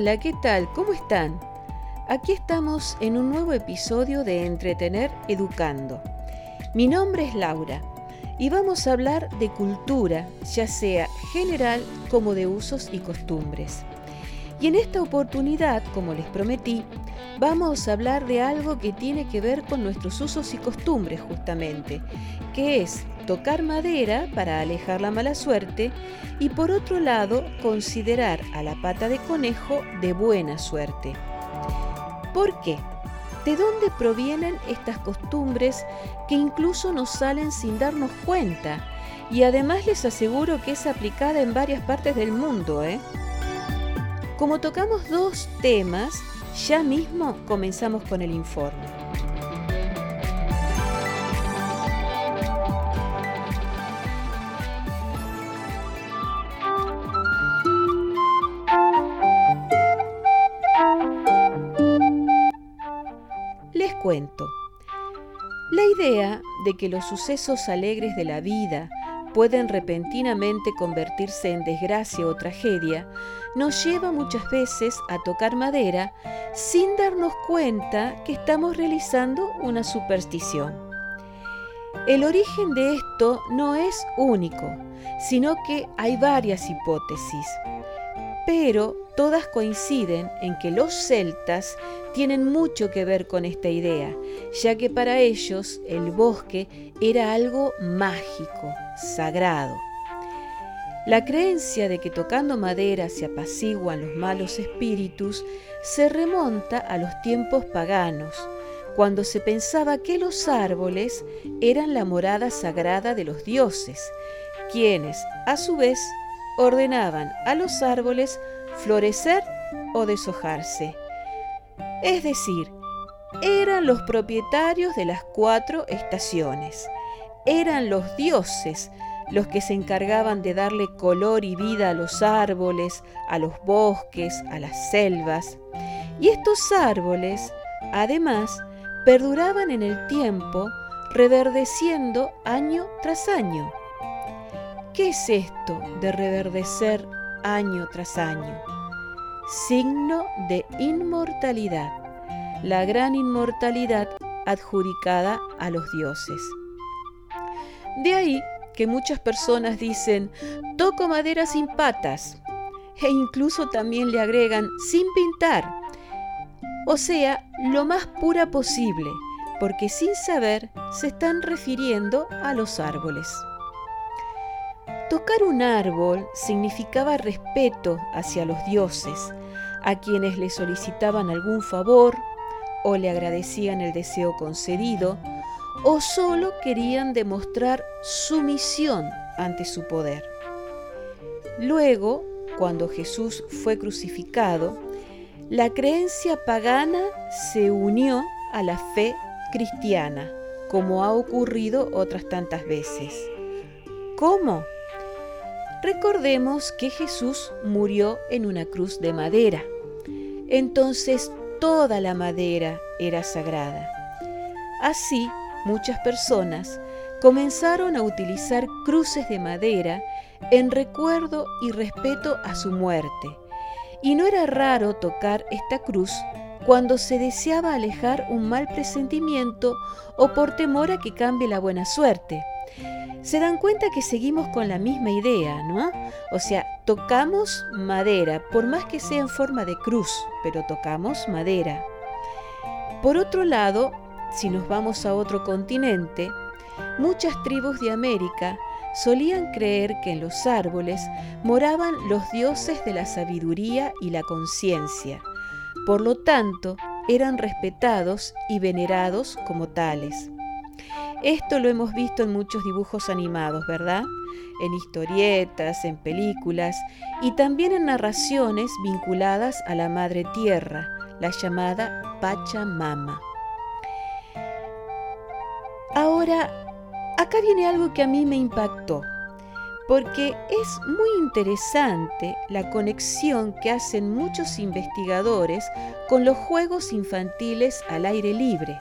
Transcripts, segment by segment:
Hola, ¿qué tal? ¿Cómo están? Aquí estamos en un nuevo episodio de Entretener Educando. Mi nombre es Laura y vamos a hablar de cultura, ya sea general como de usos y costumbres. Y en esta oportunidad, como les prometí, vamos a hablar de algo que tiene que ver con nuestros usos y costumbres justamente, que es tocar madera para alejar la mala suerte y por otro lado considerar a la pata de conejo de buena suerte. ¿Por qué? ¿De dónde provienen estas costumbres que incluso nos salen sin darnos cuenta? Y además les aseguro que es aplicada en varias partes del mundo. ¿eh? Como tocamos dos temas, ya mismo comenzamos con el informe. Cuento. La idea de que los sucesos alegres de la vida pueden repentinamente convertirse en desgracia o tragedia, nos lleva muchas veces a tocar madera sin darnos cuenta que estamos realizando una superstición. El origen de esto no es único, sino que hay varias hipótesis, pero todas coinciden en que los celtas tienen mucho que ver con esta idea, ya que para ellos el bosque era algo mágico, sagrado. La creencia de que tocando madera se apaciguan los malos espíritus se remonta a los tiempos paganos, cuando se pensaba que los árboles eran la morada sagrada de los dioses, quienes, a su vez, ordenaban a los árboles florecer o deshojarse es decir, eran los propietarios de las cuatro estaciones, eran los dioses los que se encargaban de darle color y vida a los árboles, a los bosques, a las selvas. Y estos árboles, además, perduraban en el tiempo, reverdeciendo año tras año. ¿Qué es esto de reverdecer año tras año? signo de inmortalidad, la gran inmortalidad adjudicada a los dioses. De ahí que muchas personas dicen, toco madera sin patas, e incluso también le agregan sin pintar, o sea, lo más pura posible, porque sin saber se están refiriendo a los árboles. Tocar un árbol significaba respeto hacia los dioses, a quienes le solicitaban algún favor o le agradecían el deseo concedido o solo querían demostrar sumisión ante su poder. Luego, cuando Jesús fue crucificado, la creencia pagana se unió a la fe cristiana, como ha ocurrido otras tantas veces. ¿Cómo? Recordemos que Jesús murió en una cruz de madera. Entonces toda la madera era sagrada. Así, muchas personas comenzaron a utilizar cruces de madera en recuerdo y respeto a su muerte. Y no era raro tocar esta cruz cuando se deseaba alejar un mal presentimiento o por temor a que cambie la buena suerte se dan cuenta que seguimos con la misma idea, ¿no? O sea, tocamos madera, por más que sea en forma de cruz, pero tocamos madera. Por otro lado, si nos vamos a otro continente, muchas tribus de América solían creer que en los árboles moraban los dioses de la sabiduría y la conciencia. Por lo tanto, eran respetados y venerados como tales. Esto lo hemos visto en muchos dibujos animados, ¿verdad? En historietas, en películas y también en narraciones vinculadas a la Madre Tierra, la llamada Pachamama. Ahora, acá viene algo que a mí me impactó, porque es muy interesante la conexión que hacen muchos investigadores con los juegos infantiles al aire libre.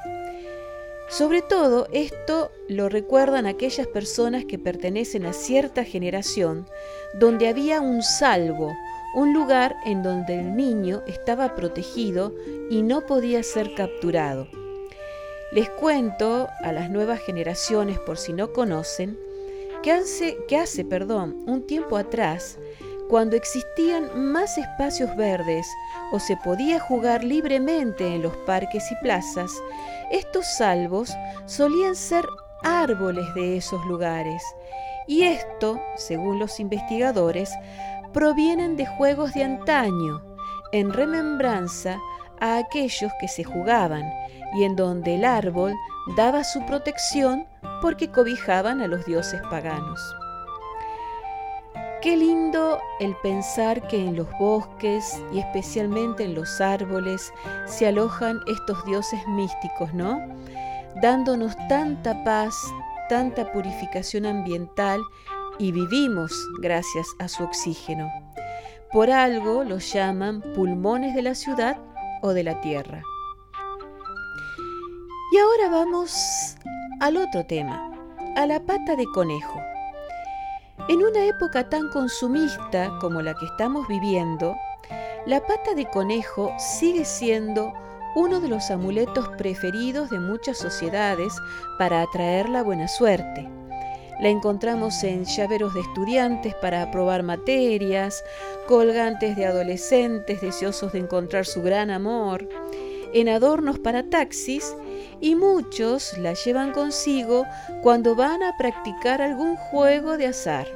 Sobre todo esto lo recuerdan aquellas personas que pertenecen a cierta generación donde había un salvo, un lugar en donde el niño estaba protegido y no podía ser capturado. Les cuento a las nuevas generaciones, por si no conocen, que hace, que hace perdón, un tiempo atrás, cuando existían más espacios verdes o se podía jugar libremente en los parques y plazas, estos salvos solían ser árboles de esos lugares. Y esto, según los investigadores, provienen de juegos de antaño, en remembranza a aquellos que se jugaban y en donde el árbol daba su protección porque cobijaban a los dioses paganos. Qué lindo el pensar que en los bosques y especialmente en los árboles se alojan estos dioses místicos, ¿no? Dándonos tanta paz, tanta purificación ambiental y vivimos gracias a su oxígeno. Por algo los llaman pulmones de la ciudad o de la tierra. Y ahora vamos al otro tema, a la pata de conejo. En una época tan consumista como la que estamos viviendo, la pata de conejo sigue siendo uno de los amuletos preferidos de muchas sociedades para atraer la buena suerte. La encontramos en llaveros de estudiantes para aprobar materias, colgantes de adolescentes deseosos de encontrar su gran amor, en adornos para taxis y muchos la llevan consigo cuando van a practicar algún juego de azar.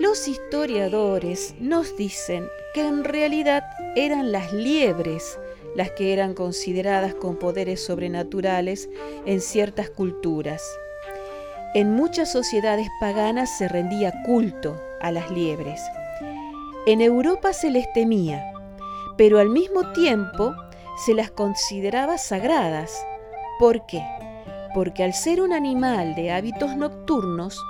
Los historiadores nos dicen que en realidad eran las liebres las que eran consideradas con poderes sobrenaturales en ciertas culturas. En muchas sociedades paganas se rendía culto a las liebres. En Europa se les temía, pero al mismo tiempo se las consideraba sagradas. ¿Por qué? Porque al ser un animal de hábitos nocturnos,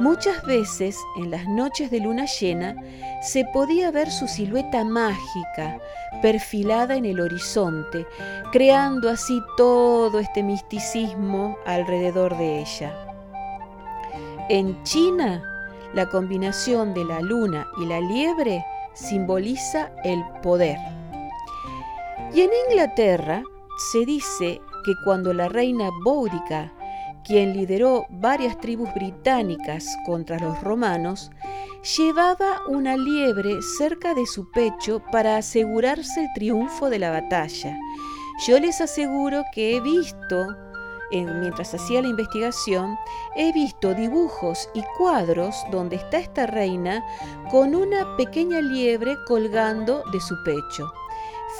muchas veces en las noches de luna llena se podía ver su silueta mágica perfilada en el horizonte, creando así todo este misticismo alrededor de ella. En China, la combinación de la luna y la liebre simboliza el poder. Y en Inglaterra se dice que cuando la reina Boudica, quien lideró varias tribus británicas contra los romanos, llevaba una liebre cerca de su pecho para asegurarse el triunfo de la batalla. Yo les aseguro que he visto mientras hacía la investigación, he visto dibujos y cuadros donde está esta reina con una pequeña liebre colgando de su pecho.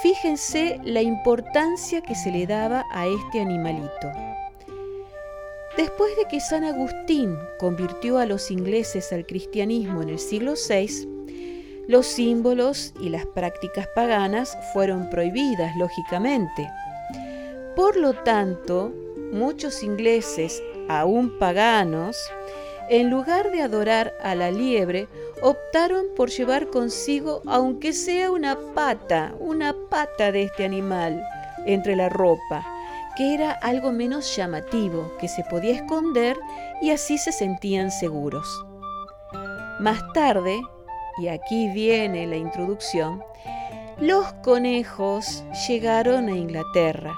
Fíjense la importancia que se le daba a este animalito. Después de que San Agustín convirtió a los ingleses al cristianismo en el siglo VI, los símbolos y las prácticas paganas fueron prohibidas, lógicamente. Por lo tanto, muchos ingleses, aún paganos, en lugar de adorar a la liebre, optaron por llevar consigo, aunque sea una pata, una pata de este animal, entre la ropa, que era algo menos llamativo, que se podía esconder y así se sentían seguros. Más tarde, y aquí viene la introducción, los conejos llegaron a Inglaterra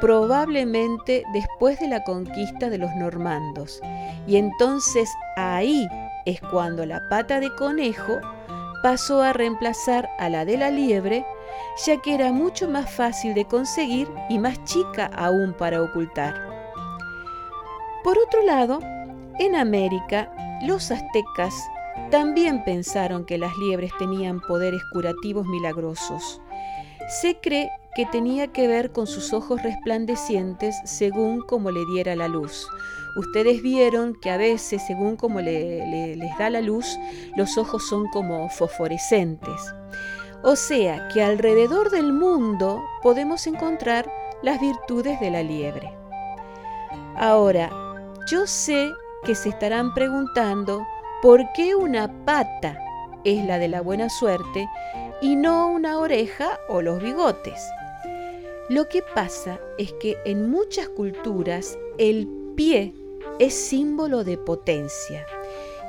probablemente después de la conquista de los normandos. Y entonces ahí es cuando la pata de conejo pasó a reemplazar a la de la liebre, ya que era mucho más fácil de conseguir y más chica aún para ocultar. Por otro lado, en América, los aztecas también pensaron que las liebres tenían poderes curativos milagrosos. Se cree que tenía que ver con sus ojos resplandecientes según como le diera la luz. Ustedes vieron que a veces, según como le, les da la luz, los ojos son como fosforescentes. O sea que alrededor del mundo podemos encontrar las virtudes de la liebre. Ahora, yo sé que se estarán preguntando por qué una pata es la de la buena suerte y no una oreja o los bigotes. Lo que pasa es que en muchas culturas el pie es símbolo de potencia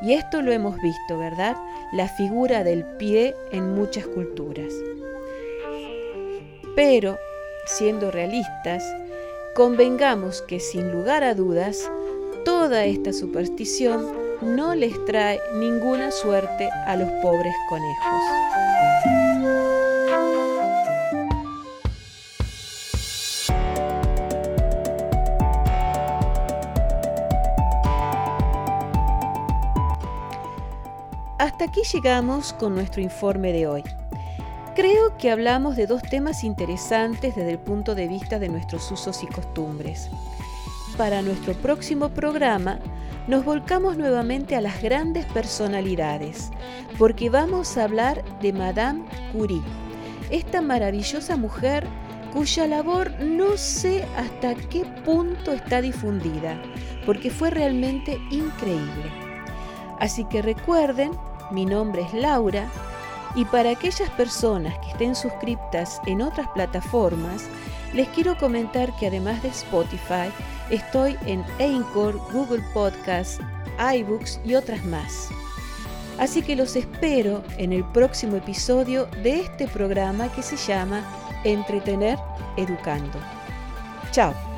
Y esto lo hemos visto, ¿verdad? La figura del pie en muchas culturas. Pero, siendo realistas, convengamos que sin lugar a dudas, toda esta superstición no les trae ninguna suerte a los pobres conejos. Hasta aquí llegamos con nuestro informe de hoy. Creo que hablamos de dos temas interesantes desde el punto de vista de nuestros usos y costumbres. Para nuestro próximo programa nos volcamos nuevamente a las grandes personalidades, porque vamos a hablar de Madame Curie, esta maravillosa mujer cuya labor no sé hasta qué punto está difundida, porque fue realmente increíble. Así que recuerden, mi nombre es Laura, y para aquellas personas que estén suscriptas en otras plataformas, les quiero comentar que además de Spotify, estoy en Anchor, Google Podcasts, iBooks y otras más. Así que los espero en el próximo episodio de este programa que se llama Entretener Educando. Chao.